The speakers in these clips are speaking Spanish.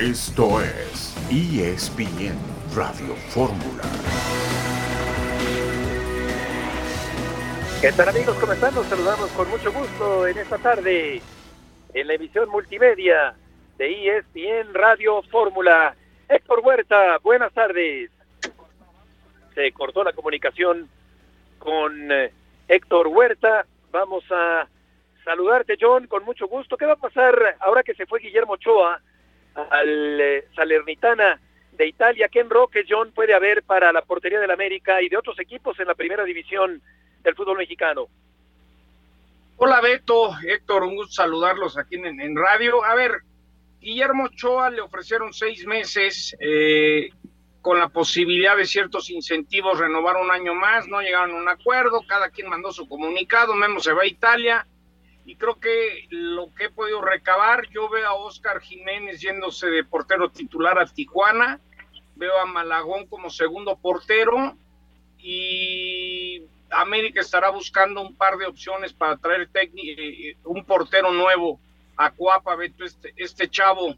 Esto es ESPN Radio Fórmula. ¿Qué tal amigos? ¿Cómo están? Nos saludamos con mucho gusto en esta tarde en la emisión multimedia de ESPN Radio Fórmula. Héctor Huerta, buenas tardes. Se cortó la comunicación con eh, Héctor Huerta. Vamos a saludarte, John, con mucho gusto. ¿Qué va a pasar ahora que se fue Guillermo Ochoa al eh, Salernitana de Italia? ¿Qué enroque, John, puede haber para la portería del América y de otros equipos en la primera división del fútbol mexicano? Hola Beto, Héctor, un gusto saludarlos aquí en, en radio. A ver, Guillermo Ochoa le ofrecieron seis meses eh, con la posibilidad de ciertos incentivos renovar un año más, no llegaron a un acuerdo, cada quien mandó su comunicado, Memo se va a Italia y creo que lo que he podido recabar, yo veo a Oscar Jiménez yéndose de portero titular a Tijuana, veo a Malagón como segundo portero y América estará buscando un par de opciones para traer eh, un portero nuevo a Cuapa, Beto, este, este chavo,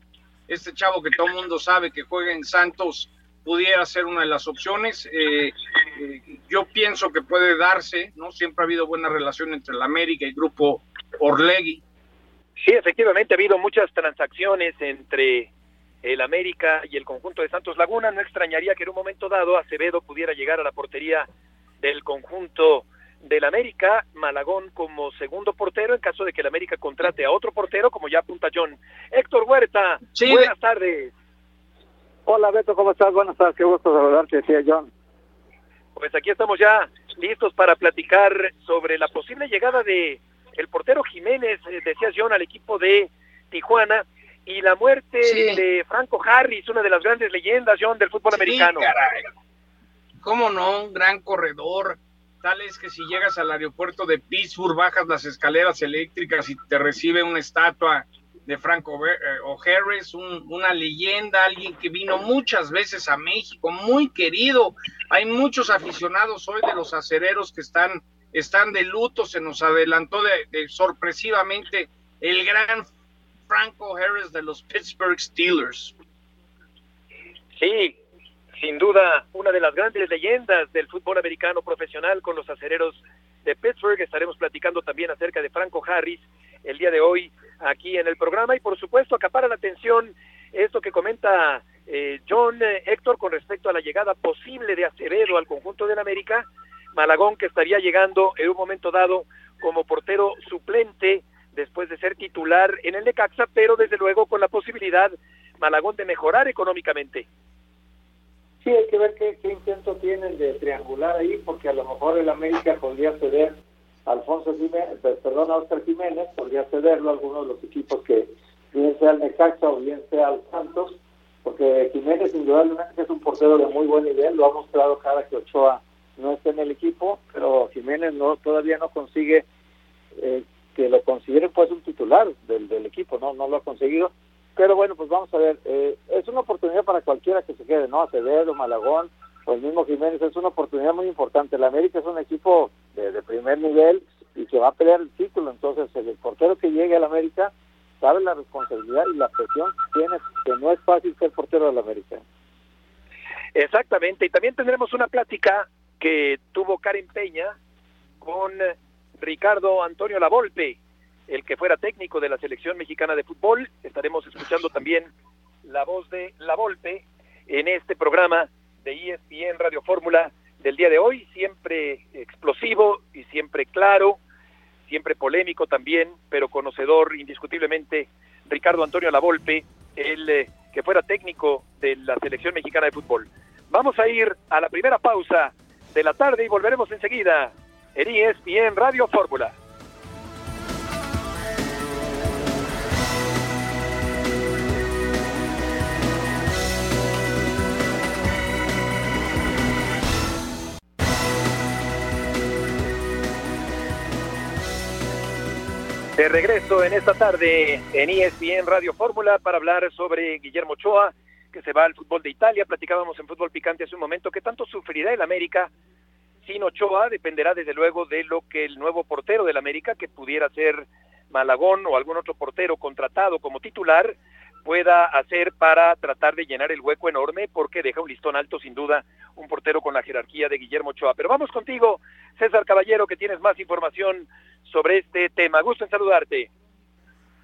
este chavo que todo el mundo sabe que juega en Santos, pudiera ser una de las opciones. Eh, eh, yo pienso que puede darse, ¿no? Siempre ha habido buena relación entre el América y el Grupo Orlegui. Sí, efectivamente ha habido muchas transacciones entre el América y el conjunto de Santos Laguna. No extrañaría que en un momento dado Acevedo pudiera llegar a la portería del conjunto del América, Malagón como segundo portero en caso de que el América contrate a otro portero, como ya apunta John. Héctor Huerta, buenas tardes. Hola Beto, ¿cómo estás? Buenas tardes, qué gusto saludarte, decía John. Pues aquí estamos ya listos para platicar sobre la posible llegada de el portero Jiménez, eh, decía John, al equipo de Tijuana y la muerte de Franco Harris, una de las grandes leyendas, John, del fútbol americano. ¿Cómo no? Un gran corredor. Tal es que si llegas al aeropuerto de Pittsburgh, bajas las escaleras eléctricas y te recibe una estatua de Franco eh, O'Harris, un, una leyenda, alguien que vino muchas veces a México, muy querido. Hay muchos aficionados hoy de los acereros que están, están de luto, se nos adelantó de, sorpresivamente el gran Franco Harris de los Pittsburgh Steelers. Sí, sin duda una de las grandes leyendas del fútbol americano profesional con los acereros de Pittsburgh. Estaremos platicando también acerca de Franco Harris el día de hoy aquí en el programa y por supuesto acapara la atención esto que comenta eh, John eh, Héctor con respecto a la llegada posible de Acevedo al conjunto del América. Malagón que estaría llegando en un momento dado como portero suplente después de ser titular en el Necaxa, pero desde luego con la posibilidad Malagón de mejorar económicamente. Sí, hay que ver qué, intento tienen de triangular ahí, porque a lo mejor el América podría ceder a Alfonso Jiménez, perdón, a Oscar Jiménez, podría cederlo a algunos de los equipos que bien sea el Necaxa o bien sea el Santos, porque Jiménez indudablemente es un portero de muy buen nivel, lo ha mostrado cada que Ochoa no está en el equipo, pero Jiménez no todavía no consigue eh, que lo considere pues un titular del, del equipo, no no lo ha conseguido pero bueno, pues vamos a ver, eh, es una oportunidad para cualquiera que se quede, ¿no? Acevedo, Malagón, o el mismo Jiménez, es una oportunidad muy importante. La América es un equipo de, primer nivel y que va a pelear el título, entonces el portero que llegue a la América sabe la responsabilidad y la presión que tiene, que no es fácil ser portero de la América. Exactamente, y también tendremos una plática que tuvo Karen Peña con Ricardo Antonio Lavolpe, el que fuera técnico de la selección mexicana de fútbol. Estaremos escuchando también la voz de La Volpe en este programa de ESPN Radio Fórmula del día de hoy, siempre explosivo y siempre claro, siempre polémico también, pero conocedor indiscutiblemente Ricardo Antonio Lavolpe, el eh, que fuera técnico de la selección mexicana de fútbol. Vamos a ir a la primera pausa de la tarde y volveremos enseguida en ESPN Radio Fórmula. De regreso en esta tarde en ESPN Radio Fórmula para hablar sobre Guillermo Ochoa, que se va al fútbol de Italia. Platicábamos en fútbol picante hace un momento que tanto sufrirá el América sin Ochoa. Dependerá desde luego de lo que el nuevo portero del América, que pudiera ser Malagón o algún otro portero contratado como titular, pueda hacer para tratar de llenar el hueco enorme, porque deja un listón alto sin duda un portero con la jerarquía de Guillermo Ochoa. Pero vamos contigo, César Caballero, que tienes más información sobre este tema. Gusto en saludarte.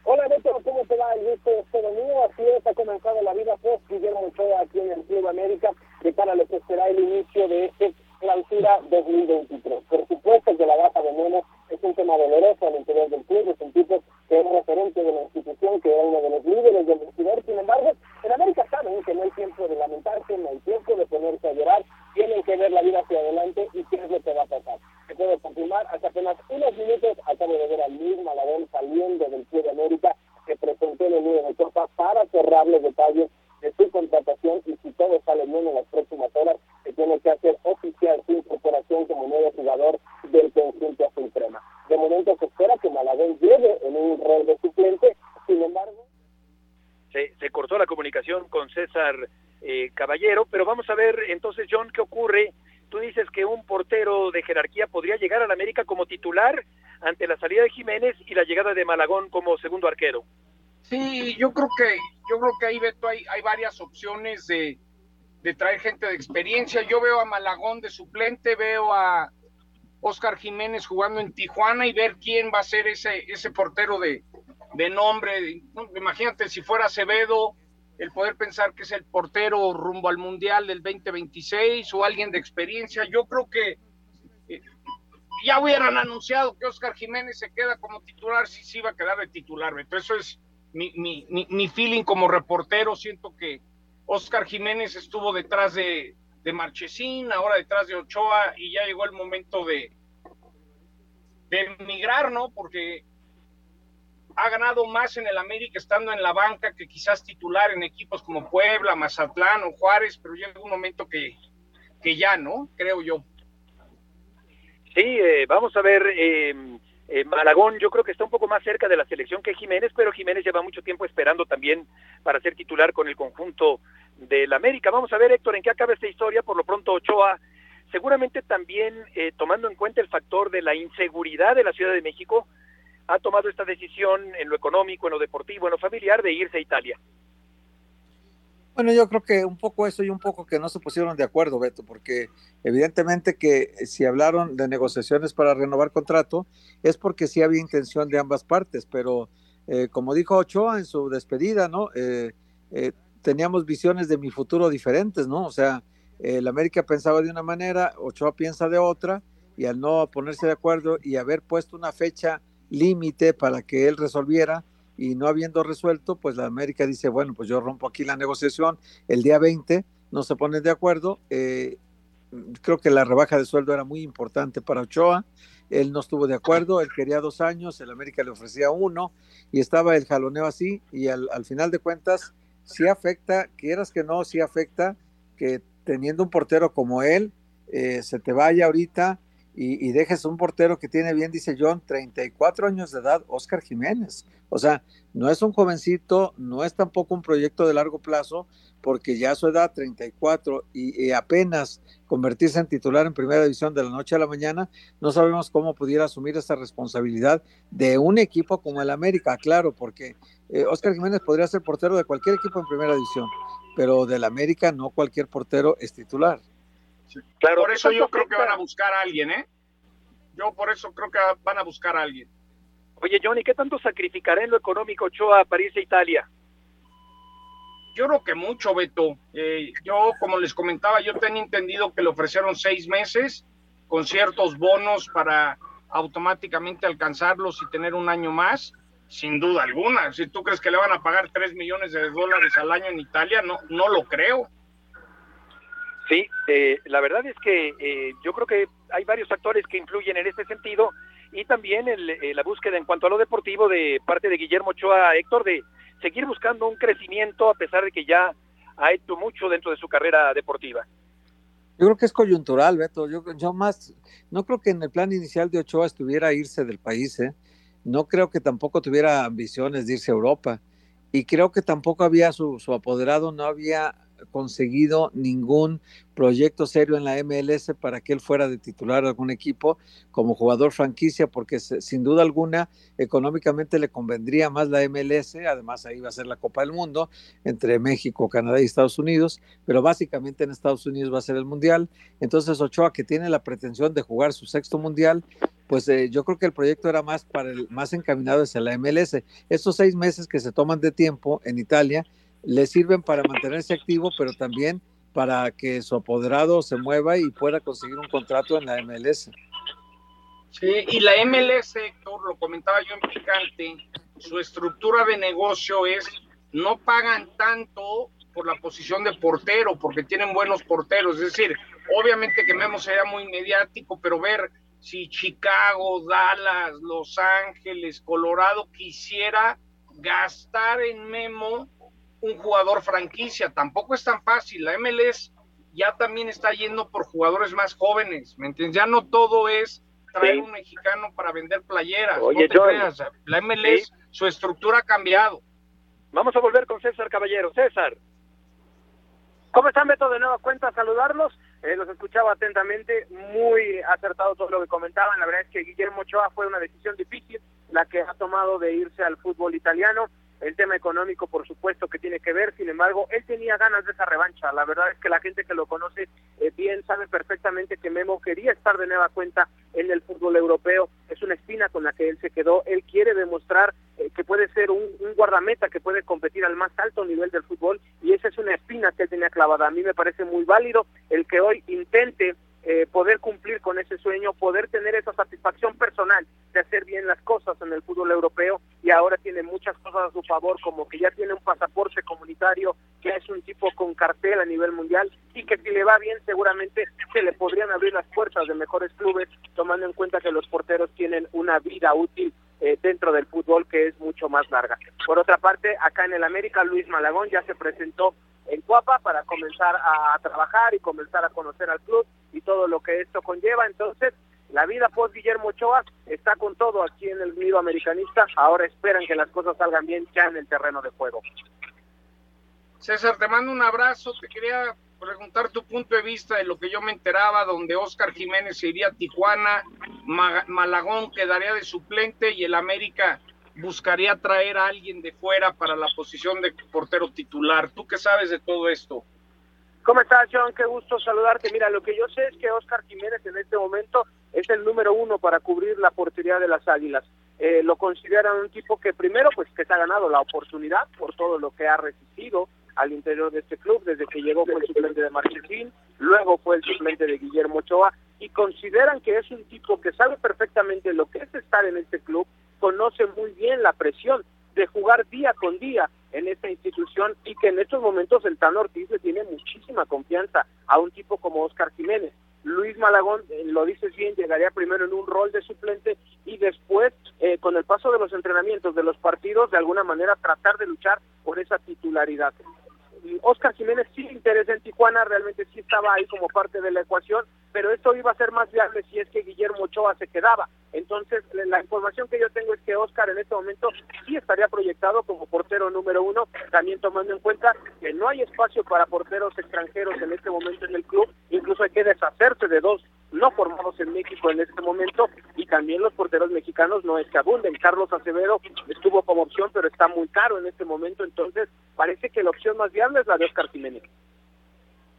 Hola Beto, ¿cómo te va? El gusto es todo mío. Así es, ha comenzado la vida post Guillermo Ochoa aquí en el Club América de cara a lo que será el inicio de este clausura 2023. Por supuesto que la baja de Memo es un tema doloroso al interior del club, es un tipo que es referente de la institución, que era uno de los líderes del vestidor, sin embargo, en América saben que no hay tiempo de lamentarse, no hay tiempo de ponerse a llorar, tienen que ver la vida hacia adelante y qué es lo que va a pasar. Se puedo confirmar, hace apenas unos minutos acabo de ver al mismo Malabón saliendo del Club de América que presentó en el de Copa para cerrar los detalles de su contratación y si todo sale bien en las próximas horas, se tiene que hacer oficial su incorporación como nuevo jugador del conjunto azul crema. De momento se espera que Malagón llegue en un rol de suplente, sin embargo... Se, se cortó la comunicación con César eh, Caballero, pero vamos a ver entonces, John, qué ocurre. Tú dices que un portero de jerarquía podría llegar a la América como titular ante la salida de Jiménez y la llegada de Malagón como segundo arquero. Sí, yo creo que, yo creo que ahí, Beto, hay, hay varias opciones de, de traer gente de experiencia. Yo veo a Malagón de suplente, veo a Oscar Jiménez jugando en Tijuana y ver quién va a ser ese, ese portero de, de nombre. Imagínate si fuera Acevedo, el poder pensar que es el portero rumbo al Mundial del 2026 o alguien de experiencia. Yo creo que eh, ya hubieran anunciado que Oscar Jiménez se queda como titular, si sí, iba a quedar de titular. Beto. Eso es mi, mi, mi, feeling como reportero, siento que Oscar Jiménez estuvo detrás de, de Marchesín, ahora detrás de Ochoa, y ya llegó el momento de, de emigrar, ¿no? Porque ha ganado más en el América estando en la banca que quizás titular en equipos como Puebla, Mazatlán o Juárez, pero llega un momento que, que ya, ¿no? Creo yo. Sí, eh, vamos a ver, eh, eh, Malagón yo creo que está un poco más cerca de la selección que Jiménez, pero Jiménez lleva mucho tiempo esperando también para ser titular con el conjunto del América. Vamos a ver, Héctor, en qué acaba esta historia. Por lo pronto, Ochoa, seguramente también eh, tomando en cuenta el factor de la inseguridad de la Ciudad de México, ha tomado esta decisión en lo económico, en lo deportivo, en lo familiar, de irse a Italia. Bueno, yo creo que un poco eso y un poco que no se pusieron de acuerdo, Beto, porque evidentemente que si hablaron de negociaciones para renovar contrato es porque sí había intención de ambas partes, pero eh, como dijo Ochoa en su despedida, ¿no? Eh, eh, teníamos visiones de mi futuro diferentes, ¿no? O sea, el América pensaba de una manera, Ochoa piensa de otra, y al no ponerse de acuerdo y haber puesto una fecha límite para que él resolviera, y no habiendo resuelto, pues la América dice, bueno, pues yo rompo aquí la negociación el día 20, no se ponen de acuerdo. Eh, creo que la rebaja de sueldo era muy importante para Ochoa, él no estuvo de acuerdo, él quería dos años, el América le ofrecía uno y estaba el jaloneo así y al, final de cuentas sí afecta, quieras que no, sí afecta que teniendo un portero como él, eh, se te vaya ahorita y, dejes un portero que tiene bien, dice John, 34 años de edad, Oscar Jiménez. O sea, no es un jovencito, no es tampoco un proyecto de largo plazo, porque ya a su edad, 34, y, y apenas convertirse en titular en primera división de la noche a la mañana, no sabemos cómo pudiera asumir esa responsabilidad de un equipo como el América, claro, porque eh, Oscar Jiménez podría ser portero de cualquier equipo en primera división, pero del América no cualquier portero es titular. Claro, por eso yo creo que van a buscar a alguien, ¿eh? Yo por eso creo que van a buscar a alguien. Oye, Johnny, ¿qué tanto sacrificará en lo económico Ochoa para irse a Italia? Yo creo que mucho, Beto. Eh, yo, como les comentaba, yo tenía entendido que le ofrecieron seis meses con ciertos bonos para automáticamente alcanzarlos y tener un año más, sin duda alguna. Si tú crees que le van a pagar tres millones de dólares al año en Italia, no, no lo creo. Sí, eh, la verdad es que eh, yo creo que hay varios factores que influyen en este sentido y también el, eh, la búsqueda en cuanto a lo deportivo de parte de Guillermo Ochoa, Héctor, de seguir buscando un crecimiento a pesar de que ya ha hecho mucho dentro de su carrera deportiva. Yo creo que es coyuntural, Beto. Yo, yo más, no creo que en el plan inicial de Ochoa estuviera irse del país, ¿eh? No creo que tampoco tuviera ambiciones de irse a Europa. Y creo que tampoco había su, su apoderado, no había conseguido ningún proyecto serio en la MLS para que él fuera de titular algún equipo como jugador franquicia, porque sin duda alguna económicamente le convendría más la MLS, además ahí va a ser la Copa del Mundo entre México, Canadá y Estados Unidos, pero básicamente en Estados Unidos va a ser el Mundial. Entonces Ochoa, que tiene la pretensión de jugar su sexto Mundial, pues eh, yo creo que el proyecto era más para el más encaminado hacia la MLS. Estos seis meses que se toman de tiempo en Italia le sirven para mantenerse activo, pero también para que su apoderado se mueva y pueda conseguir un contrato en la MLS. Sí, y la MLS, Héctor, lo comentaba yo en Picante, su estructura de negocio es no pagan tanto por la posición de portero, porque tienen buenos porteros. Es decir, obviamente que Memo sería muy mediático, pero ver si Chicago, Dallas, Los Ángeles, Colorado quisiera gastar en Memo un jugador franquicia. Tampoco es tan fácil. La MLS ya también está yendo por jugadores más jóvenes. ¿Me entiendes? Ya no todo es traer un mexicano para vender playeras. no te creas. La MLS, su estructura ha cambiado. Vamos a volver con César Caballero. César. ¿Cómo están, Beto? De nuevo cuenta saludarlos. Eh, los escuchaba atentamente, muy acertado todo lo que comentaban. La verdad es que Guillermo Ochoa fue una decisión difícil la que ha tomado de irse al fútbol italiano. El tema económico, por supuesto, que tiene que ver. Sin embargo, él tenía ganas de esa revancha. La verdad es que la gente que lo conoce eh, bien sabe perfectamente que Memo quería estar de nueva cuenta en el fútbol europeo. Es una espina con la que él se quedó. Él quiere demostrar eh, que puede ser un, un, guardameta que puede competir al más alto nivel del fútbol y esa es una espina que él tenía clavada. A mí me parece muy válido el que hoy intente eh, poder cumplir con ese sueño, poder tener esa satisfacción personal de hacer bien las cosas en el fútbol europeo y ahora tiene muchas cosas a su favor, como que ya tiene un pasaporte comunitario, que es un tipo con cartel a nivel mundial y que si le va bien seguramente se le podrían abrir las puertas de mejores clubes, tomando en cuenta que los porteros tienen una vida útil eh, dentro del fútbol que es mucho más larga. Por otra parte, acá en el América, Luis Malagón ya se presentó en Cuapa para comenzar a trabajar y comenzar a conocer al club y todo lo que esto conlleva. Entonces, la vida post Guillermo Ochoa está con todo aquí en el nido americanista. Ahora esperan que las cosas salgan bien ya en el terreno de juego. César, te mando un abrazo. Te quería preguntar tu punto de vista de lo que yo me enteraba, donde Oscar Jiménez se iría a Tijuana, Malagón quedaría de suplente y el América buscaría traer a alguien de fuera para la posición de portero titular. ¿Tú qué sabes de todo esto? ¿Cómo estás, John? Qué gusto saludarte. Mira, lo que yo sé es que Oscar Jiménez en este momento es el número uno para cubrir la portería de las Águilas. Eh, lo consideran un tipo que primero, pues que se ha ganado la oportunidad por todo lo que ha resistido al interior de este club, desde que llegó fue el suplente de Marchesín, luego fue el suplente de Guillermo Ochoa, y consideran que es un tipo que sabe perfectamente lo que es estar en este club, conoce muy bien la presión de jugar día con día en esta institución y que en estos momentos el Tan Ortiz le tiene muchísima confianza a un tipo como Oscar Jiménez. Luis Malagón, eh, lo dices bien, llegaría primero en un rol de suplente y después, eh, con el paso de los entrenamientos, de los partidos, de alguna manera tratar de luchar por esa titularidad. Oscar Jiménez sí interesa en Tijuana, realmente sí estaba ahí como parte de la ecuación, pero esto iba a ser más viable si es que Guillermo Ochoa se quedaba. Entonces, la información que yo tengo es que Oscar en este momento sí estaría proyectado como portero número uno, también tomando en cuenta que no hay espacio para porteros extranjeros en este momento en el club, incluso hay que deshacerse de dos no formados en México en este momento y también los porteros mexicanos no es que abunden. Carlos Acevedo estuvo como opción, pero está muy caro en este momento, entonces parece que la opción más viable es la de Oscar Jiménez.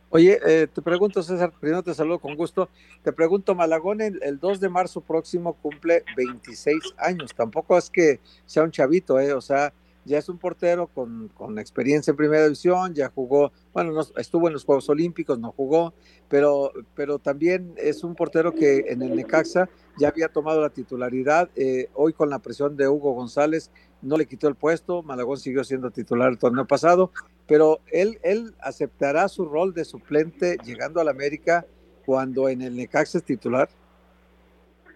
Oye, eh, te pregunto, César, primero te saludo con gusto. Te pregunto, Malagón el, el, 2 de marzo próximo cumple 26 años. Tampoco es que sea un chavito, ¿eh? O sea, ya es un portero con, con, experiencia en primera división, ya jugó, bueno, no, estuvo en los Juegos Olímpicos, no jugó, pero, pero también es un portero que en el Necaxa ya había tomado la titularidad, eh, hoy con la presión de Hugo González no le quitó el puesto, Malagón siguió siendo titular el torneo pasado, pero él, él aceptará su rol de suplente llegando al América cuando en el Necaxa es titular.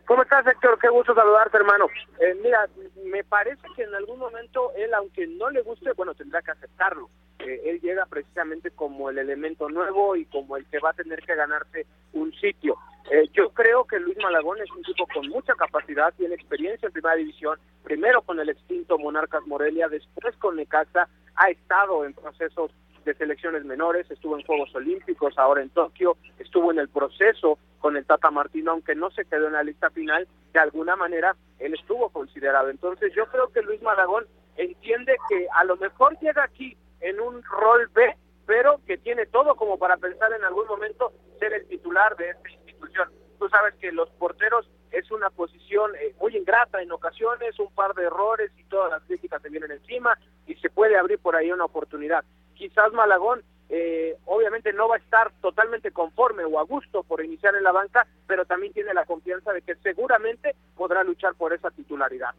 ¿Cómo estás, Héctor? Qué gusto saludarte, hermano. Eh, mira, me parece que en algún momento él, aunque no le guste, bueno, tendrá que aceptarlo. Eh, él llega precisamente como el elemento nuevo y como el que va a tener que ganarse un sitio. Eh, yo creo que Luis Malagón es un tipo con mucha capacidad, tiene experiencia en primera división, primero con el extinto Monarcas Morelia, después con Necaxa, ha estado en procesos de selecciones menores, estuvo en Juegos Olímpicos, ahora en Tokio, estuvo en el proceso con el Tata Martino, aunque no se quedó en la lista final, de alguna manera él estuvo considerado. Entonces yo creo que Luis Malagón entiende que a lo mejor llega aquí en un rol B, pero que tiene todo como para pensar en algún momento ser el titular de esta institución. Tú sabes que los porteros es una posición eh, muy ingrata en ocasiones, un par de errores y todas las críticas se vienen encima y se puede abrir por ahí una oportunidad. Quizás Malagón eh, obviamente no va a estar totalmente conforme o a gusto por iniciar en la banca, pero también tiene la confianza de que seguramente podrá luchar por esa titularidad.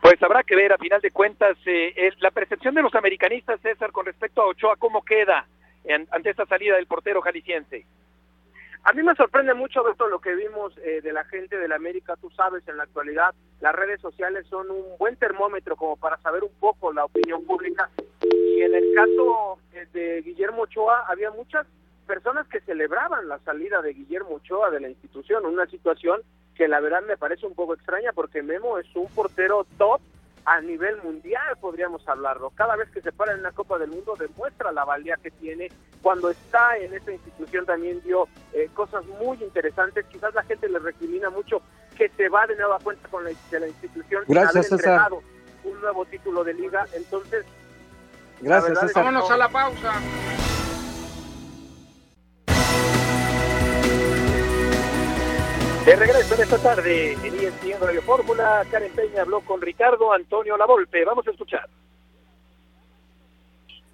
Pues habrá que ver, a final de cuentas, eh, es la percepción de los americanistas, César, con respecto a Ochoa, ¿cómo queda ante esta salida del portero jalisciense? A mí me sorprende mucho esto lo que vimos eh, de la gente de la América, tú sabes, en la actualidad las redes sociales son un buen termómetro como para saber un poco la opinión pública. Y en el caso eh, de Guillermo Ochoa había muchas personas que celebraban la salida de Guillermo Ochoa de la institución, una situación que la verdad me parece un poco extraña porque Memo es un portero top a nivel mundial, podríamos hablarlo. Cada vez que se para en una Copa del Mundo demuestra la valía que tiene. Cuando está en esta institución también dio eh, cosas muy interesantes. Quizás la gente le recrimina mucho que se va de nueva cuenta con la, de la institución Gracias, haber un nuevo título de liga. Entonces, Gracias, César. Vámonos a la pausa. De regreso en esta tarde en ESPN Radio Fórmula, Karen Peña habló con Ricardo Antonio Lavolpe. Vamos a escuchar.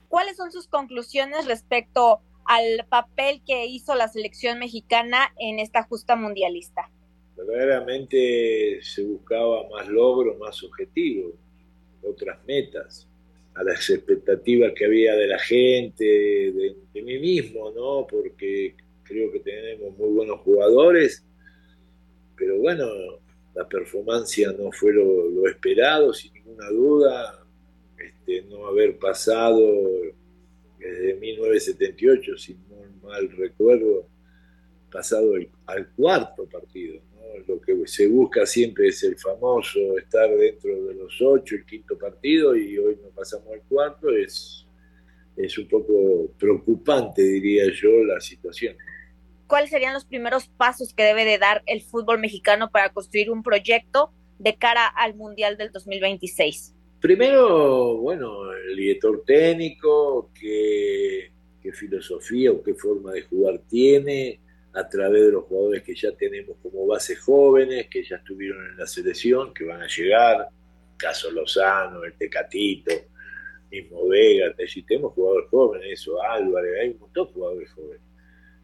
¿Cuáles son sus conclusiones respecto al papel que hizo la selección mexicana en esta justa mundialista? Verdaderamente se buscaba más logro, más objetivos, otras metas, a las expectativas que había de la gente, de, de mí mismo, ¿no? Porque creo que tenemos muy buenos jugadores pero bueno, la performance no fue lo, esperado, sin ninguna duda, este, no haber pasado desde 1978, si no mal recuerdo, pasado al cuarto partido. Lo que se busca siempre es el famoso estar dentro de los ocho, el quinto partido, y hoy no pasamos al cuarto, es, es un poco preocupante, diría yo, la situación cuáles serían los primeros pasos que debe de dar el fútbol mexicano para construir un proyecto de cara al Mundial del 2026? Primero, bueno, el director técnico, qué, filosofía o qué forma de jugar tiene a través de los jugadores que ya tenemos como base jóvenes, que ya estuvieron en la selección, que van a llegar, caso Lozano, el Tecatito, mismo Vega, si tenemos jugadores jóvenes, eso, Álvarez, hay un montón de jugadores jóvenes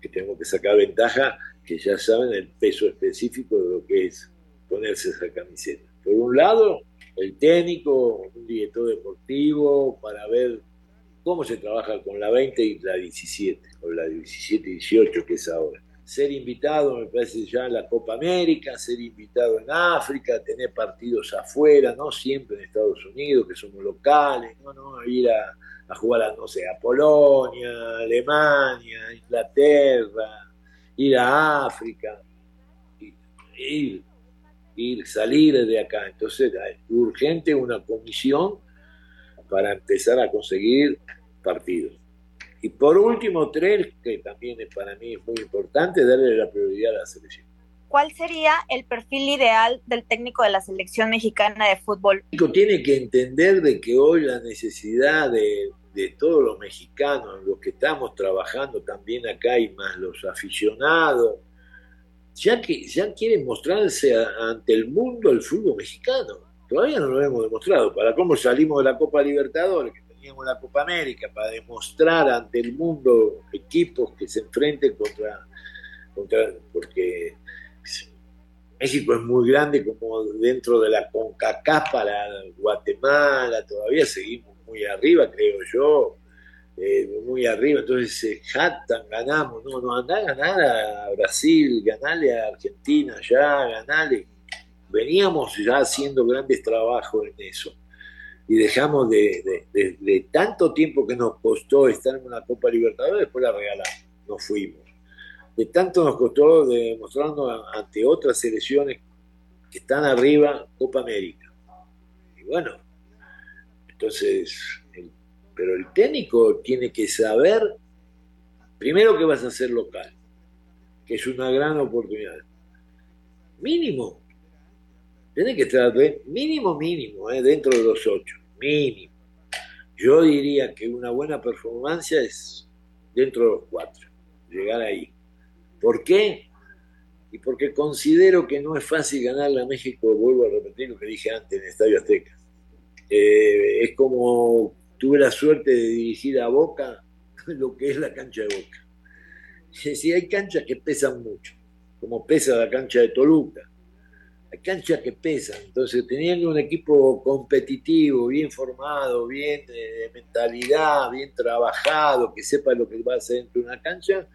que tenemos que sacar ventaja, que ya saben el peso específico de lo que es ponerse esa camiseta. Por un lado, el técnico, un director deportivo, para ver cómo se trabaja con la 20 y la 17, o la 17 y 18 que es ahora. Ser invitado, me parece ya en la Copa América, ser invitado en África, tener partidos afuera, no siempre en Estados Unidos, que somos locales, no, no, ir a, a jugar a, no sé, a Polonia, Alemania, Inglaterra, ir a África, ir, ir, salir de acá. Entonces, es urgente una comisión para empezar a conseguir partidos. Y por último, tres, que también para mí es muy importante, darle la prioridad a la selección. ¿Cuál sería el perfil ideal del técnico de la selección mexicana de fútbol? Tiene que entender de que hoy la necesidad de, de todos los mexicanos, los que estamos trabajando también acá y más los aficionados, ya que ya quieren mostrarse ante el mundo el fútbol mexicano. Todavía no lo hemos demostrado. Para cómo salimos de la Copa Libertadores, que teníamos la Copa América, para demostrar ante el mundo equipos que se enfrenten contra, contra porque México es muy grande como dentro de la CONCACAF para Guatemala, todavía seguimos muy arriba, creo yo, eh, muy arriba, entonces se jactan, ganamos, no, no, andá a ganar a Brasil, ganarle a Argentina ya, ganarle. Veníamos ya haciendo grandes trabajos en eso y dejamos de, de, tanto tiempo que nos costó estar en una Copa Libertadores, después la regalamos, nos fuimos. De tanto nos costó demostrarnos ante otras selecciones que están arriba Copa América. Y bueno, entonces, pero el técnico tiene que saber, primero que vas a ser local, que es una gran oportunidad. Mínimo, tiene que estar mínimo, mínimo, eh, dentro de los ocho, mínimo. Yo diría que una buena performance es dentro de los cuatro, llegar ahí. ¿Por qué? Y porque considero que no es fácil ganarle a México, vuelvo a repetir lo que dije antes en Estadio Azteca. Eh, es como tuve la suerte de dirigir a Boca lo que es la cancha de Boca. Si hay canchas que pesan mucho, como pesa la cancha de Toluca, hay canchas que pesan. Entonces, teniendo un equipo competitivo, bien formado, bien de mentalidad, bien trabajado, que sepa lo que va a hacer dentro de una cancha,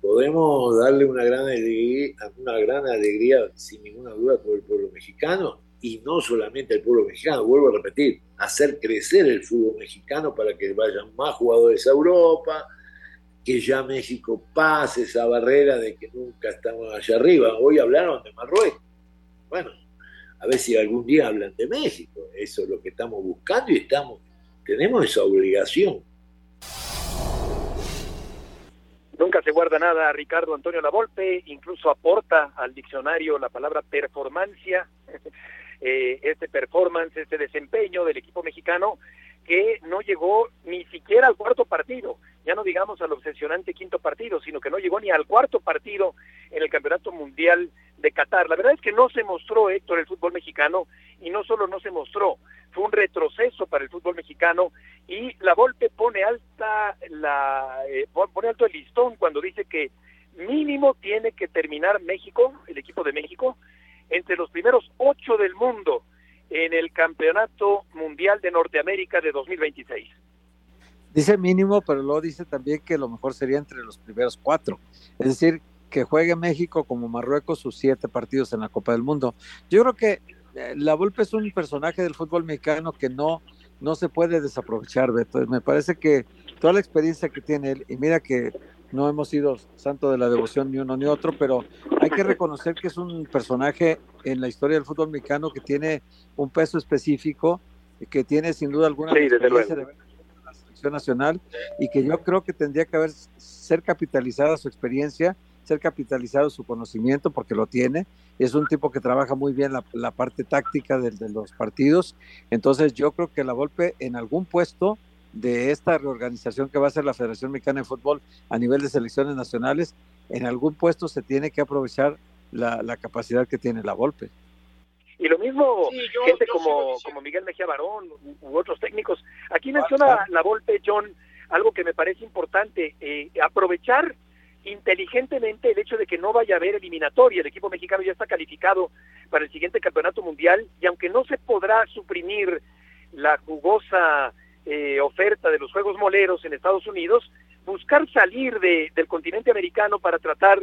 podemos darle una gran alegría, una gran alegría sin ninguna duda por el pueblo mexicano y no solamente el pueblo mexicano, vuelvo a repetir, hacer crecer el fútbol mexicano para que vayan más jugadores a Europa, que ya México pase esa barrera de que nunca estamos allá arriba. Hoy hablaron de Marruecos bueno, a ver si algún día hablan de México. Eso es lo que estamos buscando y estamos, tenemos esa obligación. Nunca se guarda nada Ricardo Antonio Lavolpe, incluso aporta al diccionario la palabra performancia, eh, este performance, este desempeño del equipo mexicano que no llegó ni siquiera al cuarto partido, ya no digamos al obsesionante quinto partido, sino que no llegó ni al cuarto partido en el Campeonato Mundial de Qatar. La verdad es que no se mostró, Héctor, el fútbol mexicano, y no solo no se mostró, fue un retroceso para el fútbol mexicano, y la Volpe pone alta la eh, pone alto el listón cuando dice que mínimo tiene que terminar México, el equipo de México, entre los primeros ocho del mundo en el Campeonato Mundial de Norteamérica de 2026. Dice mínimo, pero luego dice también que lo mejor sería entre los primeros cuatro. Es decir, que juegue México como Marruecos sus siete partidos en la Copa del Mundo. Yo creo que eh, la Volpe es un personaje del fútbol mexicano que no, no se puede desaprovechar, Beto. Me parece que toda la experiencia que tiene él, y mira que no hemos sido santo de la devoción ni uno ni otro, pero hay que reconocer que es un personaje en la historia del fútbol mexicano que tiene un peso específico, que tiene sin duda alguna sí, de la selección nacional y que yo creo que tendría que haber ser capitalizada su experiencia, ser capitalizado su conocimiento porque lo tiene. Es un tipo que trabaja muy bien la, parte táctica de, de los partidos. Entonces yo creo que la golpe en algún puesto de esta reorganización que va a ser la Federación Mexicana de Fútbol a nivel de selecciones nacionales, en algún puesto se tiene que aprovechar la, capacidad que tiene la Volpe. Y lo mismo gente como, como Miguel Mejía Barón u, otros técnicos. Aquí menciona la Volpe, John, algo que me parece importante, eh, aprovechar inteligentemente el hecho de que no vaya a haber eliminatoria. El equipo mexicano ya está calificado para el siguiente campeonato mundial y aunque no se podrá suprimir la jugosa eh, oferta de los Juegos Moleros en Estados Unidos, buscar salir de, del continente americano para tratar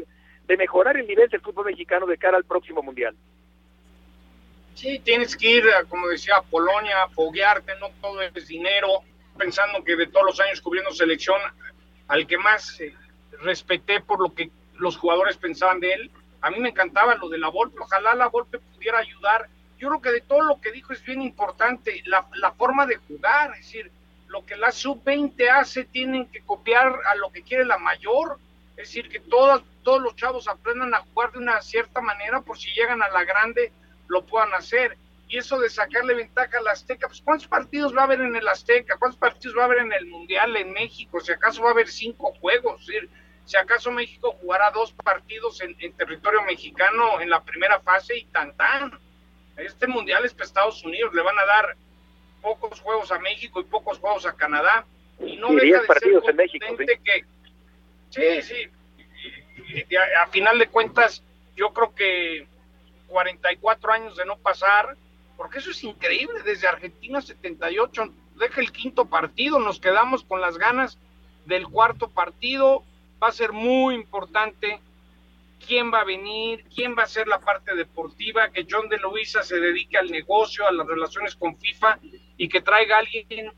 de mejorar el nivel del fútbol mexicano de cara al próximo Mundial. Sí, tienes que ir, como decía, a Polonia, a foguearte, no todo es dinero, pensando que de todos los años cubriendo selección, al que más eh, respeté por lo que los jugadores pensaban de él, a mí me encantaba lo de la Volpe, ojalá la Volpe pudiera ayudar yo creo que de todo lo que dijo es bien importante, la, la forma de jugar, es decir, lo que la sub-20 hace tienen que copiar a lo que quiere la mayor, es decir, que todos, todos los chavos aprendan a jugar de una cierta manera por si llegan a la grande lo puedan hacer. Y eso de sacarle ventaja a la Azteca, pues ¿cuántos partidos va a haber en el Azteca? ¿Cuántos partidos va a haber en el Mundial en México? Si acaso va a haber cinco juegos, es decir, si acaso México jugará dos partidos en, en territorio mexicano en la primera fase y tan tan este mundial es para Estados Unidos, le van a dar pocos juegos a México y pocos juegos a Canadá. Y no deja de partidos en México. Sí, que, sí, sí. a, final de cuentas, yo creo que 44 años de no pasar, porque eso es increíble, desde Argentina 78, deja el quinto partido, nos quedamos con las ganas del cuarto partido, va a ser muy importante quién va a venir, quién va a ser la parte deportiva, que John de Luisa se dedique al negocio, a las relaciones con FIFA y que traiga a alguien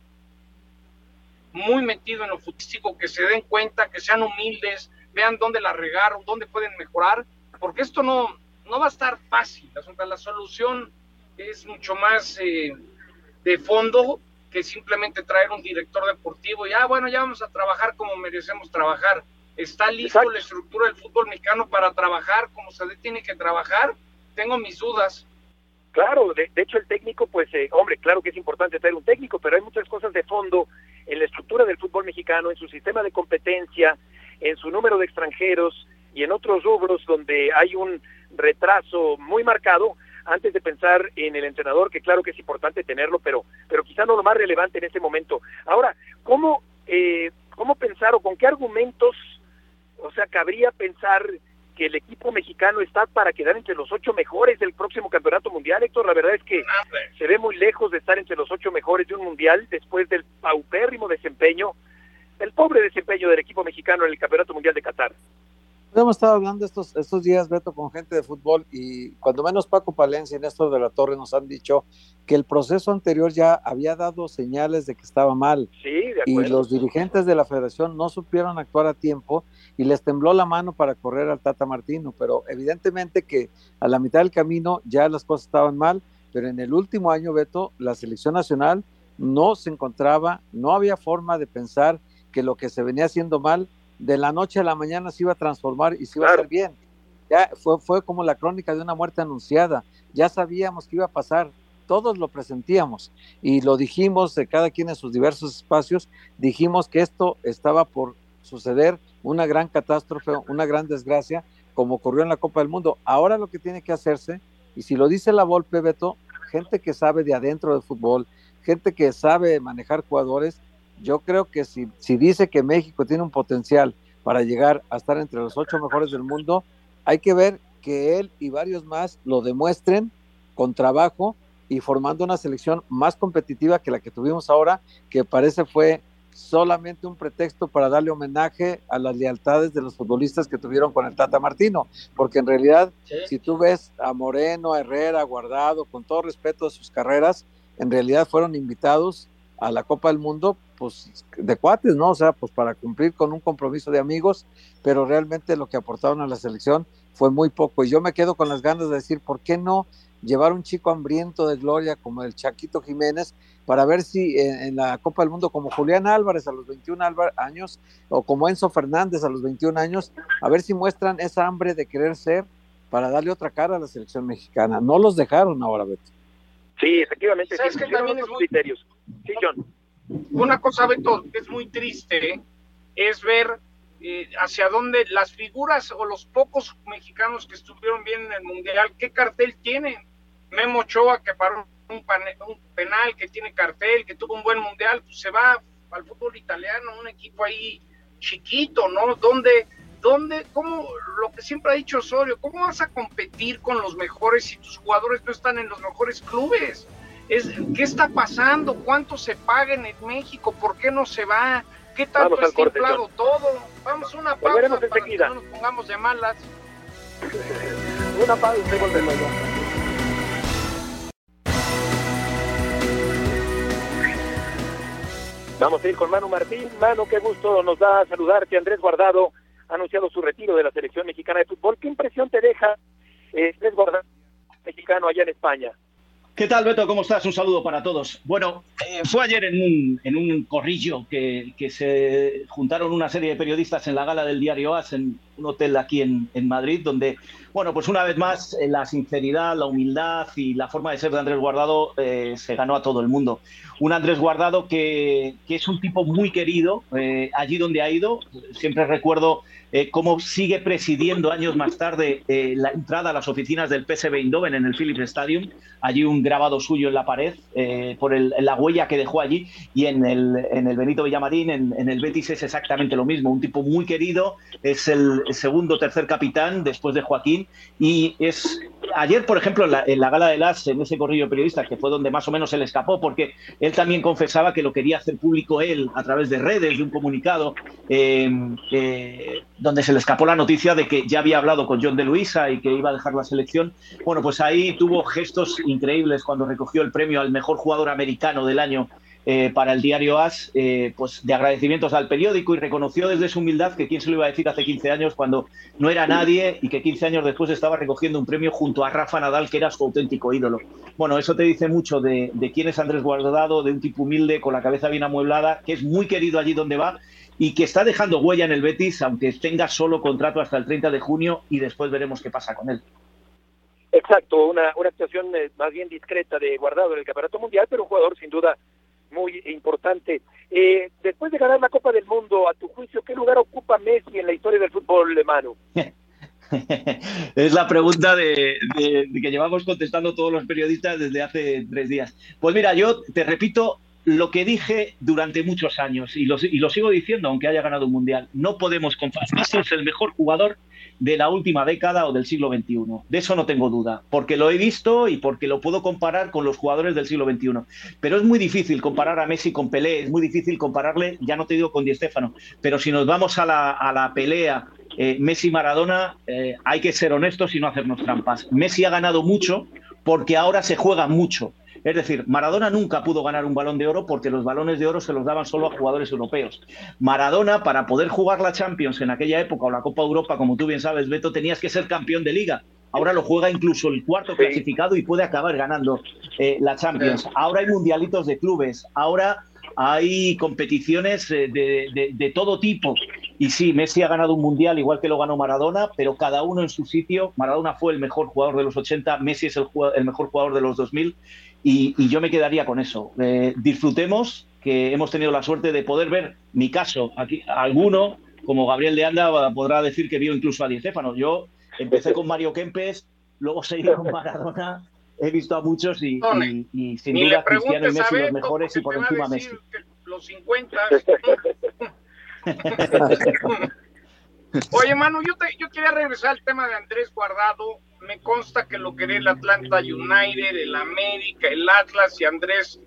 muy metido en lo futbolístico, que se den cuenta, que sean humildes, vean dónde la regaron, dónde pueden mejorar, porque esto no, no va a estar fácil. La, la solución es mucho más eh, de fondo que simplemente traer un director deportivo y, ah, bueno, ya vamos a trabajar como merecemos trabajar. ¿Está listo la estructura del fútbol mexicano para trabajar como se tiene que trabajar? Tengo mis dudas. Claro, de, hecho el técnico, pues, eh, hombre, claro que es importante tener un técnico, pero hay muchas cosas de fondo en la estructura del fútbol mexicano, en su sistema de competencia, en su número de extranjeros y en otros rubros donde hay un retraso muy marcado antes de pensar en el entrenador, que claro que es importante tenerlo, pero, pero quizá no lo más relevante en este momento. Ahora, ¿cómo, eh, ¿cómo pensar o con qué argumentos, o sea, cabría pensar que el equipo mexicano está para quedar entre los ocho mejores del próximo campeonato mundial, Héctor. La verdad es que se ve muy lejos de estar entre los ocho mejores de un mundial después del paupérrimo desempeño, el pobre desempeño del equipo mexicano en el campeonato mundial de Qatar. Hemos estado hablando estos, estos días, Beto, con gente de fútbol y cuando menos Paco Palencia y Néstor de la Torre nos han dicho que el proceso anterior ya había dado señales de que estaba mal. Y los dirigentes de la federación no supieron actuar a tiempo y les tembló la mano para correr al Tata Martino. Pero evidentemente que a la mitad del camino ya las cosas estaban mal, pero en el último año, Beto, la selección nacional no se encontraba, no había forma de pensar que lo que se venía haciendo mal de la noche a la mañana se iba a transformar y se iba a hacer bien. Ya fue, fue como la crónica de una muerte anunciada. Ya sabíamos que iba a pasar, todos lo presentíamos y lo dijimos de cada quien en sus diversos espacios, dijimos que esto estaba por suceder, una gran catástrofe, una gran desgracia, como ocurrió en la Copa del Mundo. Ahora lo que tiene que hacerse, y si lo dice la Volpe Beto, gente que sabe de adentro del fútbol, gente que sabe manejar jugadores, yo creo que si, si dice que México tiene un potencial para llegar a estar entre los ocho mejores del mundo, hay que ver que él y varios más lo demuestren con trabajo y formando una selección más competitiva que la que tuvimos ahora, que parece fue solamente un pretexto para darle homenaje a las lealtades de los futbolistas que tuvieron con el Tata Martino, porque en realidad, si tú ves a Moreno, a Herrera, a Guardado, con todo respeto a sus carreras, en realidad fueron invitados a la Copa del Mundo, pues de cuates, ¿no? O sea, pues para cumplir con un compromiso de amigos, pero realmente lo que aportaron a la selección fue muy poco. Y yo me quedo con las ganas de decir, ¿por qué no llevar un chico hambriento de gloria como el Chaquito Jiménez para ver si en, la Copa del Mundo, como Julián Álvarez a los 21 años, o como Enzo Fernández a los 21 años, a ver si muestran esa hambre de querer ser para darle otra cara a la selección mexicana. No los dejaron ahora, Beto. Sí, efectivamente. ¿Sabes que también es criterios. Una cosa, Beto, que es muy triste es ver eh, hacia dónde las figuras o los pocos mexicanos que estuvieron bien en el Mundial, qué cartel tienen. Memo Ochoa, que paró un, penal, que tiene cartel, que tuvo un buen Mundial, pues se va al fútbol italiano, un equipo ahí chiquito, ¿no? Donde, donde, cómo, lo que siempre ha dicho Osorio, ¿cómo vas a competir con los mejores si tus jugadores no están en los mejores clubes? Es, ¿Qué está pasando? ¿Cuánto se paga en México? ¿Por qué no se va? ¿Qué tanto está inflado todo? Vamos a una pausa para que no nos pongamos de malas. una pausa y volvemos. Vamos a ir con Manu Martín. Manu, qué gusto nos da saludarte. Andrés Guardado ha anunciado su retiro de la selección mexicana de fútbol. ¿Qué impresión te deja eh, Andrés Guardado, mexicano allá en España? ¿Qué tal, Beto? ¿Cómo estás? Un saludo para todos. Bueno, eh, fue ayer en un, en un corrillo que, que, se juntaron una serie de periodistas en la gala del diario AS en un hotel aquí en, en Madrid, donde, bueno, pues una vez más eh, la sinceridad, la humildad y la forma de ser de Andrés Guardado eh, se ganó a todo el mundo. Un Andrés Guardado que, es un tipo muy querido allí donde ha ido. Siempre recuerdo eh, cómo sigue presidiendo años más tarde eh, la entrada a las oficinas del PSV Eindhoven en el Philips Stadium. Allí un grabado suyo en la pared eh, por la huella que dejó allí y en el, en el Benito Villamarín, en, en, el Betis es exactamente lo mismo. Un tipo muy querido, es el segundo tercer capitán después de Joaquín y es ayer, por ejemplo, en la, gala de las, en ese corrillo periodista, que fue donde más o menos se le escapó, porque él también confesaba que lo quería hacer público él a través de redes, de un comunicado, em, eh, donde se le escapó la noticia de que ya había hablado con John de Luisa y que iba a dejar la selección. Bueno, pues ahí tuvo gestos increíbles cuando recogió el premio al mejor jugador americano del año eh, para el diario AS, eh, pues de agradecimientos al periódico y reconoció desde su humildad que quién se lo iba a decir hace 15 años cuando no era nadie y que 15 años después estaba recogiendo un premio junto a Rafa Nadal, que era su auténtico ídolo. Bueno, eso te dice mucho de, quién es Andrés Guardado, de un tipo humilde, con la cabeza bien amueblada, que es muy querido allí donde va y que está dejando huella en el Betis, aunque tenga solo contrato hasta el 30 de junio y después veremos qué pasa con él. Exacto, una, una actuación eh, más bien discreta de Guardado en el Campeonato Mundial, pero un jugador sin duda muy importante. Eh, después de ganar la Copa del Mundo, a tu juicio, ¿qué lugar ocupa Messi en la historia del fútbol alemano? es la pregunta de, que llevamos contestando todos los periodistas desde hace tres días. Pues mira, yo te repito lo que dije durante muchos años y lo, sigo diciendo aunque haya ganado un mundial. No podemos confiar. Messi es el mejor jugador de la última década o del siglo XXI. De eso no tengo duda, porque lo he visto y porque lo puedo comparar con los jugadores del siglo XXI. Pero es muy difícil comparar a Messi con Pelé, es muy difícil compararle, ya no te digo con Di Stéfano, pero si nos vamos a la, a la pelea eh, Messi-Maradona, eh, hay que ser honestos y no hacernos trampas. Messi ha ganado mucho porque ahora se juega mucho. Es decir, Maradona nunca pudo ganar un balón de oro porque los balones de oro se los daban solo a jugadores europeos. Maradona, para poder jugar la Champions en aquella época o la Copa Europa, como tú bien sabes, Beto, tenías que ser campeón de liga. Ahora lo juega incluso el cuarto clasificado y puede acabar ganando eh, la Champions. Ahora hay mundialitos de clubes. Ahora hay competiciones eh, de, todo tipo. Y sí, Messi ha ganado un mundial igual que lo ganó Maradona, pero cada uno en su sitio. Maradona fue el mejor jugador de los 80, Messi es el, el mejor jugador de los 2000 y, yo me quedaría con eso. Eh, disfrutemos que hemos tenido la suerte de poder ver mi caso. Aquí, alguno, como Gabriel de Anda, podrá decir que vio incluso a Di Stéfano. Yo empecé con Mario Kempes, luego seguí con Maradona. He visto a muchos y, sin duda Cristiano y Messi los mejores y por encima Messi. Los 50. Oye, Manu, yo, te, yo quería regresar al tema de Andrés Guardado me consta que lo quería el Atlanta United, el América, el Atlas y Andrés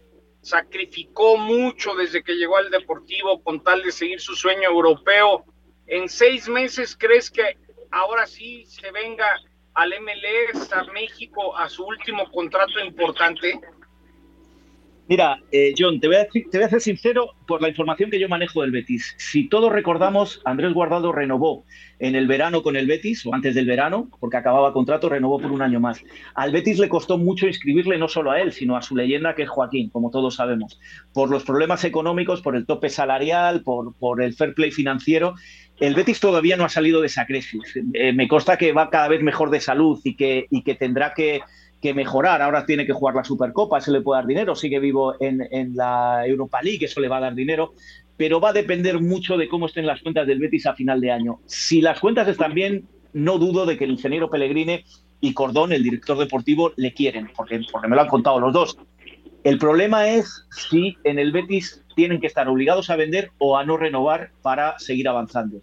sacrificó mucho desde que llegó al Deportivo con tal de seguir su sueño europeo. ¿En seis meses crees que ahora sí se venga al MLS, a México, a su último contrato importante? Mira, eh, John, te voy, a te voy a ser sincero por la información que yo manejo del Betis. Si todos recordamos, Andrés Guardado renovó en el verano con el Betis, o antes del verano, porque acababa contrato, renovó por un año más. Al Betis le costó mucho inscribirle no solo a él, sino a su leyenda, que es Joaquín, como todos sabemos. Por los problemas económicos, por el tope salarial, por, el fair play financiero, el Betis todavía no ha salido de esa crisis. Eh, me consta que va cada vez mejor de salud y que tendrá que que mejorar. Ahora tiene que jugar la Supercopa, eso le puede dar dinero. Sigue vivo en, en, la Europa League, eso le va a dar dinero. Pero va a depender mucho de cómo estén las cuentas del Betis a final de año. Si las cuentas están bien, no dudo de que el ingeniero Pellegrini y Cordón, el director deportivo, le quieren, porque, porque me lo han contado los dos. El problema es si en el Betis tienen que estar obligados a vender o a no renovar para seguir avanzando.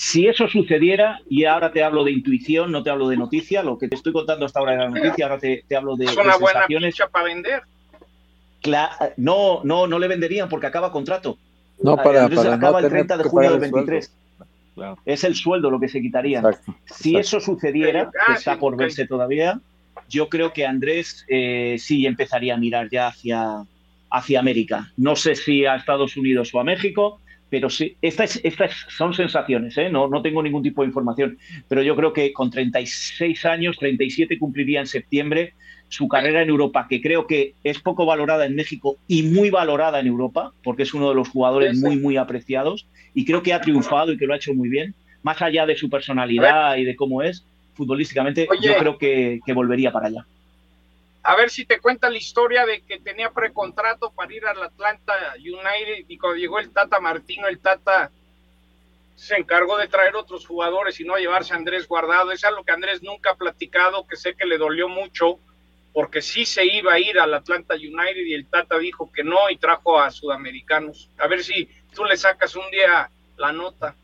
Si eso sucediera, y ahora te hablo de intuición, no te hablo de noticia, lo que te estoy contando hasta ahora de la noticia, ahora te, hablo de. Es una buena ficha para vender. no, no, no le venderían porque acaba contrato. No, para, para acaba el 30 de junio del 23. Es el sueldo lo que se quitaría. si eso sucediera, que está por verse todavía, yo creo que Andrés eh, sí empezaría a mirar ya hacia, hacia América. No sé si a Estados Unidos o a México, pero sí, estas, estas son sensaciones, ¿eh? no, no tengo ningún tipo de información, pero yo creo que con 36 años, 37 cumpliría en septiembre su carrera en Europa, que creo que es poco valorada en México y muy valorada en Europa, porque es uno de los jugadores muy, muy apreciados, y creo que ha triunfado y que lo ha hecho muy bien, más allá de su personalidad y de cómo es, futbolísticamente, yo creo que volvería para allá a ver si te cuenta la historia de que tenía precontrato para ir al Atlanta United y cuando llegó el Tata Martino, el Tata se encargó de traer otros jugadores y no llevarse a Andrés Guardado. Es algo que Andrés nunca ha platicado, que sé que le dolió mucho, porque sí se iba a ir al Atlanta United y el Tata dijo que no y trajo a sudamericanos. A ver si tú le sacas un día la nota.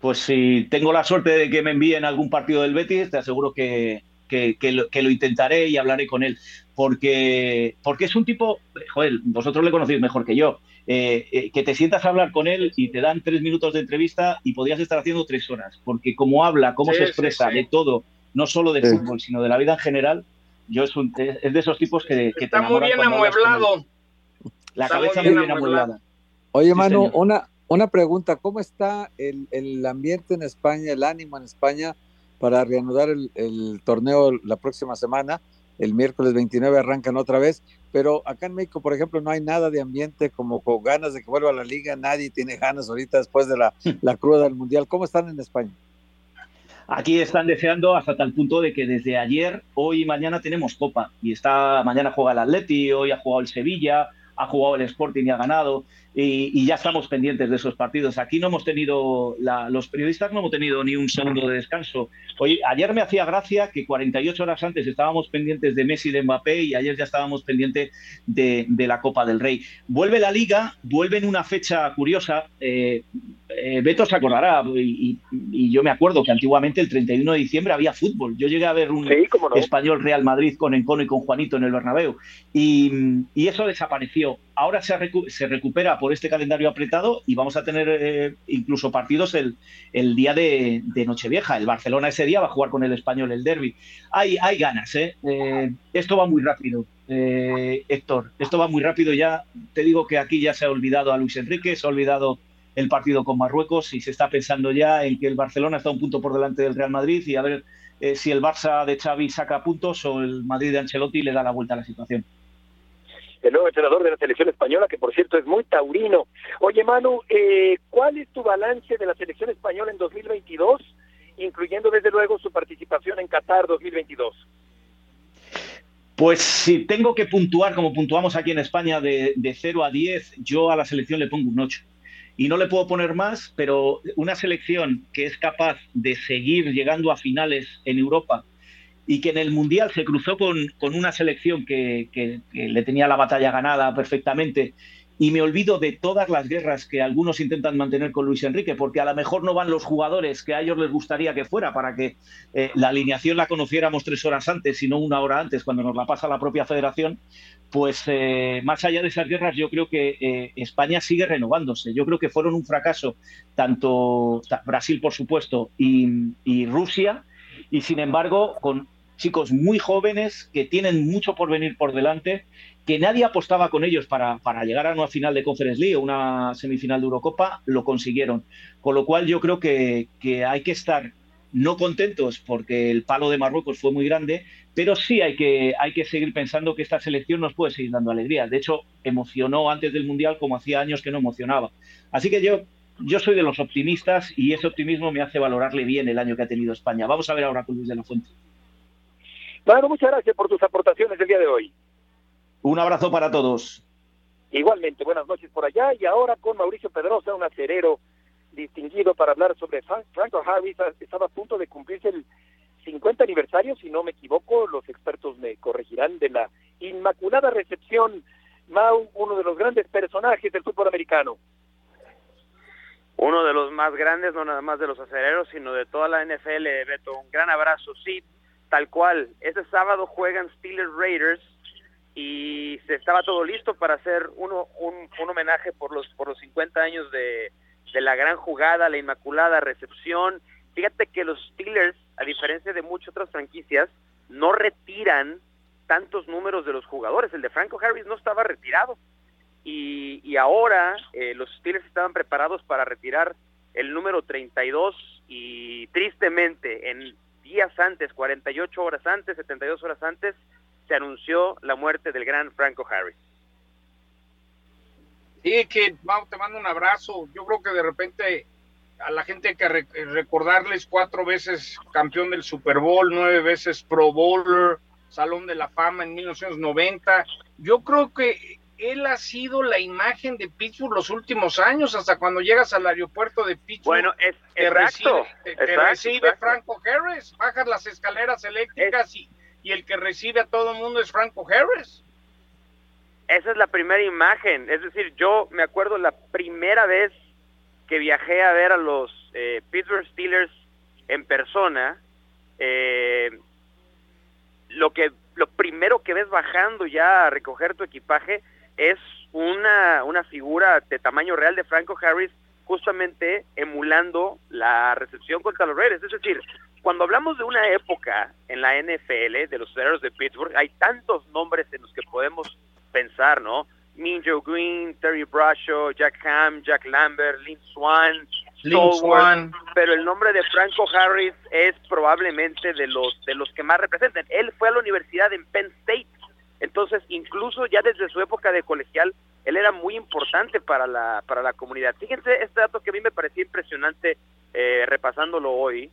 Pues si tengo la suerte de que me envíen algún partido del Betis, te aseguro que, que, lo, intentaré y hablaré con él, porque, porque es un tipo, joder, vosotros le conocéis mejor que yo, eh, eh, que te sientas a hablar con él y te dan tres minutos de entrevista y podrías estar haciendo tres horas, porque como habla, cómo se expresa de todo, no solo de fútbol, sino de la vida en general, yo es, de esos tipos que, Está muy bien amueblado. La cabeza muy bien amueblada. Oye, Manu, una, una pregunta, ¿cómo está el, el, ambiente en España, el ánimo en España para reanudar el, el, torneo la próxima semana? El miércoles 29 arrancan otra vez, pero acá en México, por ejemplo, no hay nada de ambiente como con ganas de que vuelva a la liga, nadie tiene ganas ahorita después de la, la cruda del Mundial. ¿Cómo están en España? Aquí están deseando hasta tal punto de que desde ayer, hoy y mañana tenemos Copa. Y está, mañana juega el Atleti, hoy ha jugado el Sevilla, ha jugado el Sporting y ha ganado. Y, ya estamos pendientes de esos partidos. Aquí no hemos tenido, los periodistas no hemos tenido ni un segundo de descanso. Hoy, ayer me hacía gracia que 48 horas antes estábamos pendientes de Messi y de Mbappé y ayer ya estábamos pendientes de, la Copa del Rey. Vuelve la Liga, vuelve en una fecha curiosa. Eh, eh, Beto se acordará, y, yo me acuerdo que antiguamente el 31 de diciembre había fútbol. Yo llegué a ver un español Real Madrid con Encono y con Juanito en el Bernabéu, y, eso desapareció. Ahora se, se, recupera por este calendario apretado y vamos a tener eh, incluso partidos el, el día de, Nochevieja. El Barcelona ese día va a jugar con el español el derby. Hay, hay ganas, ¿eh? ¿eh? esto va muy rápido. Héctor, esto va muy rápido ya. Te digo que aquí ya se ha olvidado a Luis Enrique, se ha olvidado el partido con Marruecos y se está pensando ya en que el Barcelona está un punto por delante del Real Madrid y a ver eh, si el Barça de Xavi saca puntos o el Madrid de Ancelotti le da la vuelta a la situación. El nuevo entrenador de la selección española, que por cierto es muy taurino. Oye, Manu, eh, ¿cuál es tu balance de la selección española en 2022, incluyendo desde luego su participación en Qatar 2022? Pues si tengo que puntuar, como puntuamos aquí en España, de, de 0 a 10, yo a la selección le pongo un 8 y no le puedo poner más, pero una selección que es capaz de seguir llegando a finales en Europa y que en el Mundial se cruzó con, una selección que, que, le tenía la batalla ganada perfectamente y me olvido de todas las guerras que algunos intentan mantener con Luis Enrique, porque a lo mejor no van los jugadores que a ellos les gustaría que fuera, para que eh, la alineación la conociéramos tres horas antes, sino una hora antes, cuando nos la pasa la propia federación, pues eh, más allá de esas guerras, yo creo que eh, España sigue renovándose. Yo creo que fueron un fracaso tanto Brasil, por supuesto, y, y Rusia, y sin embargo, con chicos muy jóvenes que tienen mucho por venir por delante que nadie apostaba con ellos para, para, llegar a una final de Conference League o una semifinal de Eurocopa, lo consiguieron. Con lo cual yo creo que, que, hay que estar no contentos porque el palo de Marruecos fue muy grande, pero sí hay que, hay que seguir pensando que esta selección nos puede seguir dando alegría. De hecho, emocionó antes del Mundial como hacía años que no emocionaba. Así que yo, yo soy de los optimistas y ese optimismo me hace valorarle bien el año que ha tenido España. Vamos a ver ahora con Luis de la Fuente. Bueno, muchas gracias por tus aportaciones el día de hoy. Un abrazo para todos. Igualmente, buenas noches por allá y ahora con Mauricio Pedrosa, un acerero distinguido para hablar sobre Franco Harris. Estaba a punto de cumplirse el 50 aniversario, si no me equivoco, los expertos me corregirán, de la inmaculada recepción, Mau, uno de los grandes personajes del fútbol americano. Uno de los más grandes, no nada más de los acereros, sino de toda la NFL, Beto. Un gran abrazo, sí, tal cual. Ese sábado juegan Steelers Raiders y se estaba todo listo para hacer uno, un, homenaje por los, por los 50 años de, de la gran jugada, la inmaculada recepción. Fíjate que los Steelers, a diferencia de muchas otras franquicias, no retiran tantos números de los jugadores. El de Franco Harris no estaba retirado. Y, y ahora eh, los Steelers estaban preparados para retirar el número 32 y tristemente en días antes, 48 horas antes, 72 horas antes, se anunció la muerte del gran Franco Harris. Sí, que te mando un abrazo. Yo creo que de repente a la gente hay que recordarles cuatro veces campeón del Super Bowl, nueve veces Pro Bowler, Salón de la Fama en 1990. Yo creo que él ha sido la imagen de Pittsburgh los últimos años, hasta cuando llegas al aeropuerto de Pittsburgh. Bueno, es te recibe, recibe Franco Harris, bajas las escaleras eléctricas y y el que recibe a todo el mundo es Franco Harris. Esa es la primera imagen, es decir, yo me acuerdo la primera vez que viajé a ver a los eh, Pittsburgh Steelers en persona, eh, lo que lo primero que ves bajando ya a recoger tu equipaje es una, una figura de tamaño real de Franco Harris justamente emulando la recepción contra los Raiders. Es decir, cuando hablamos de una época en la NFL, de los Steelers de Pittsburgh, hay tantos nombres en los que podemos pensar, ¿no? Mean Joe Green, Terry Bradshaw, Jack Ham, Jack Lambert, Lynn Swan, Lynn Swan. pero el nombre de Franco Harris es probablemente de los de los que más representan. Él fue a la universidad en Penn State, entonces incluso ya desde su época de colegial él era muy importante para la para la comunidad. Fíjense este dato que a mí me parecía impresionante eh, repasándolo hoy.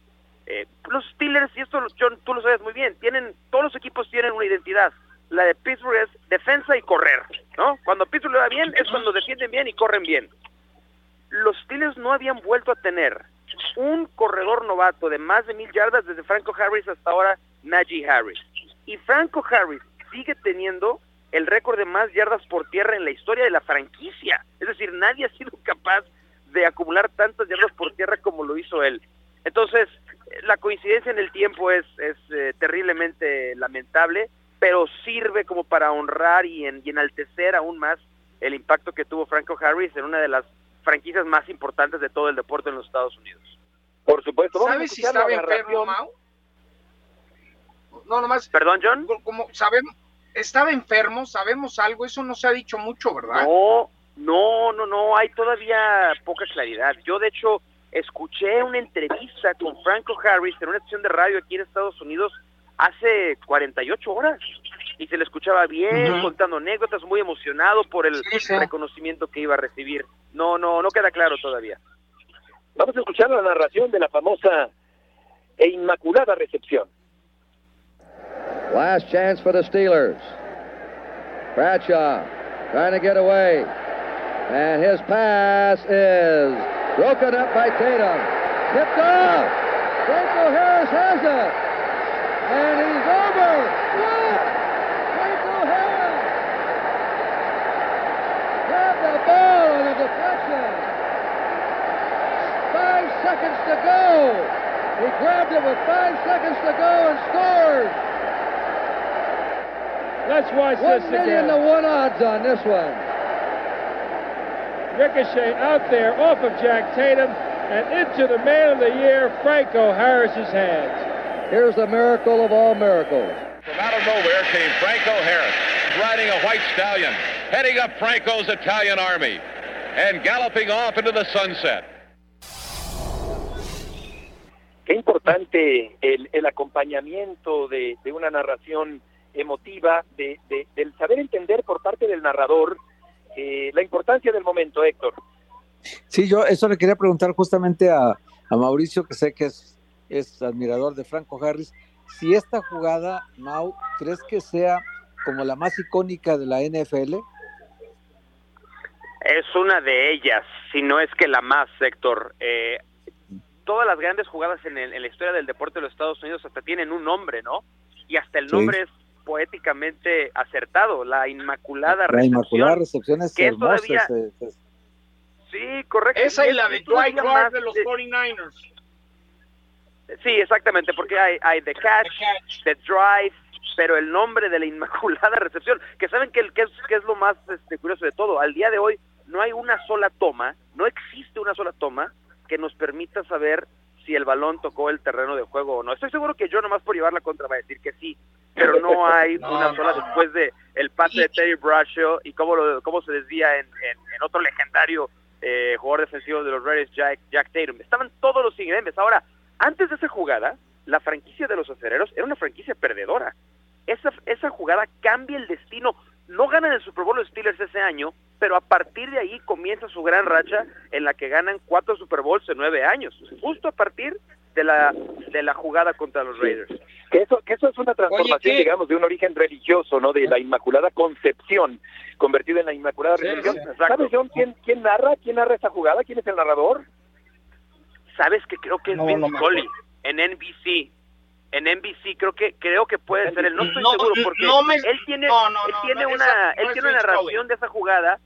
Eh, los Steelers, y esto John, tú lo sabes muy bien, tienen todos los equipos tienen una identidad. La de Pittsburgh es defensa y correr, ¿no? Cuando Pittsburgh le va bien es cuando defienden bien y corren bien. Los Steelers no habían vuelto a tener un corredor novato de más de mil yardas desde Franco Harris hasta ahora Najee Harris. Y Franco Harris sigue teniendo el récord de más yardas por tierra en la historia de la franquicia. Es decir, nadie ha sido capaz de acumular tantas yardas por tierra como lo hizo él. Entonces, la coincidencia en el tiempo es, es eh, terriblemente lamentable, pero sirve como para honrar y, en, y enaltecer aún más el impacto que tuvo Franco Harris en una de las franquicias más importantes de todo el deporte en los Estados Unidos. Por supuesto. Vamos a ¿Sabes si estaba enfermo. Mau? No, nomás. Perdón, John. Como sabemos, estaba enfermo, sabemos algo, eso no se ha dicho mucho, ¿verdad? No, no, no, no, hay todavía poca claridad. Yo, de hecho, escuché una entrevista con Franco Harris en una estación de radio aquí en Estados Unidos hace 48 horas y se le escuchaba bien, contando anécdotas, muy emocionado por el Sí, sí. reconocimiento que iba a recibir. No, no, no queda claro todavía. Vamos a escuchar la narración de la famosa e inmaculada recepción. Last chance for the Steelers. Bradshaw trying to get away. And his pass is broken up by Tatum. Tipped off. Franco Harris has it. And he's over. What? Franco Harris. Grabbed the ball on the deflection. Five seconds to go. He grabbed it with five seconds to go and scored. Let's watch One this million again. to one odds on this one. Ricochet out there off of Jack Tatum and into the Man of the Year, Franco Harris's hands. Here's the miracle of all miracles. From out of nowhere came Franco Harris, riding a white stallion, heading up Franco's Italian army, and galloping off into the sunset. Importante el, el acompañamiento de, de una narración emotiva, de, de- del saber entender por parte del narrador eh, la importancia del momento, Héctor. Sí, yo eso le quería preguntar justamente a, a Mauricio, que sé que es, es admirador de Franco Harris. Si esta jugada, Mau, ¿crees que sea como la más icónica de la NFL? Es una de ellas, si no es que la más, Héctor. Eh, todas las grandes jugadas en, el- en la historia del deporte de los Estados Unidos hasta tienen un nombre, ¿no? Y hasta el Sí. nombre es poéticamente acertado, la Inmaculada La Recepción. Inmaculada Recepción es que es hermosa. todavía- Sí, correcto. Esa y es- la de Dwight Clark más de los de- 49ers. Sí, exactamente, porque hay, hay The Catch, The Drive, pero el nombre de la Inmaculada Recepción, que saben que, el, que, es, que es lo más este, curioso de todo, al día de hoy no hay una sola toma, no existe una sola toma que nos permita saber si el balón tocó el terreno de juego o no. Estoy seguro que yo nomás por llevar la contra va a decir que sí, pero no hay No, una sola no. después de el pase de Terry Bradshaw y cómo, lo, cómo se desvía en, en, en otro legendario eh, jugador defensivo de los Raiders, Jack, Jack Tatum. Estaban todos los ingredientes. Ahora, antes de esa jugada, la franquicia de los acereros era una franquicia perdedora. Esa, esa jugada cambia el destino. No ganan el Super Bowl los Steelers ese año, pero a partir de ahí comienza su gran racha en la que ganan cuatro Super Bowls en nueve años. Justo a partir de la, de la jugada contra los Raiders. Que eso, que eso es una transformación, digamos, de un origen religioso, ¿no? De la Inmaculada Concepción, convertida en la Inmaculada Sí, exacto. ¿Sabes, John, quién, quién narra? ¿Quién narra esa jugada? ¿Quién es el narrador? ¿Sabes que creo que es No, Vince no en NBC? En NBC creo que creo que puede ser él. No estoy No, seguro porque no me- él tiene no, él tiene una esa él tiene una narración de esa jugada.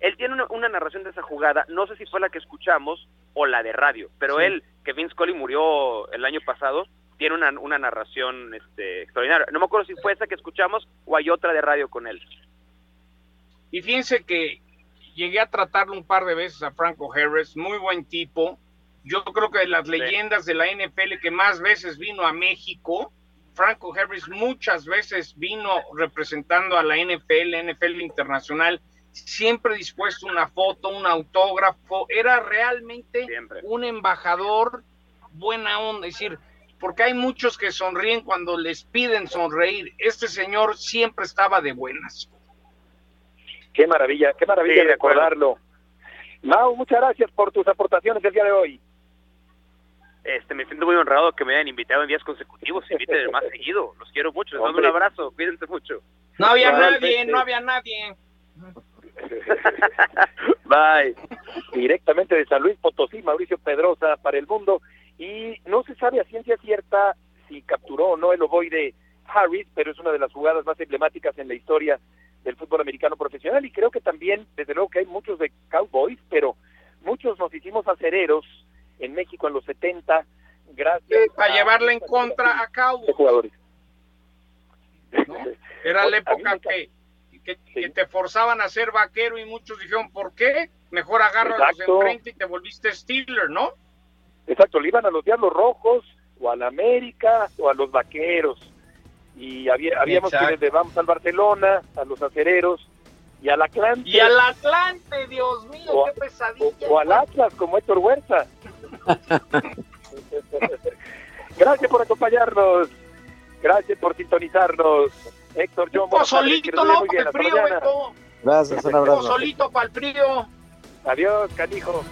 Él tiene una, una narración de esa jugada. No sé si fue la que escuchamos o la de radio, pero Sí. él que Vince Scully murió el año pasado tiene una, una narración este, extraordinaria. No me acuerdo si fue esa que escuchamos o hay otra de radio con él. Y fíjense que llegué a tratarlo un par de veces a Franco Harris, muy buen tipo. Yo creo que de las leyendas de la NFL que más veces vino a México, Franco Harris muchas veces vino representando a la NFL, NFL internacional siempre dispuesto una foto, un autógrafo, era realmente un embajador buena onda, es decir, porque hay muchos que sonríen cuando les piden sonreír. Este señor siempre estaba de buenas. Qué maravilla, qué maravilla de acordarlo. Mau, muchas gracias por tus aportaciones el día de hoy. Este, me siento muy honrado que me hayan invitado en días consecutivos. Inviten más seguido. Los quiero mucho. Les mando un abrazo. Cuídense mucho. No había nadie, no había nadie. Bye. Directamente de San Luis Potosí, Mauricio Pedrosa para el mundo. Y no se sabe a ciencia cierta si capturó o no el ovoide Harris, pero es una de las jugadas más emblemáticas en la historia del fútbol americano profesional. Y creo que también, desde luego que hay muchos de Cowboys, pero muchos nos hicimos acereros en México en los 70, gracias. para llevarle en contra a Cowboys. jugadores. Era la época que, que, te forzaban a ser vaquero y muchos dijeron, ¿por qué? Mejor agárralos enfrente y te volviste Steeler, ¿no? Exacto, le iban a los Diablos Rojos o al América o a los Vaqueros. Y había, habíamos quienes le vamos al Barcelona, a los acereros y al Atlante. Y al Atlante, Dios mío, qué pesadilla. O, al Atlas, como Héctor Huerta. Gracias por acompañarnos. Gracias por sintonizarnos. Héctor, yo. solito, no, para el frío, Gracias, un abrazo. solito para el frío. Adiós, canijo.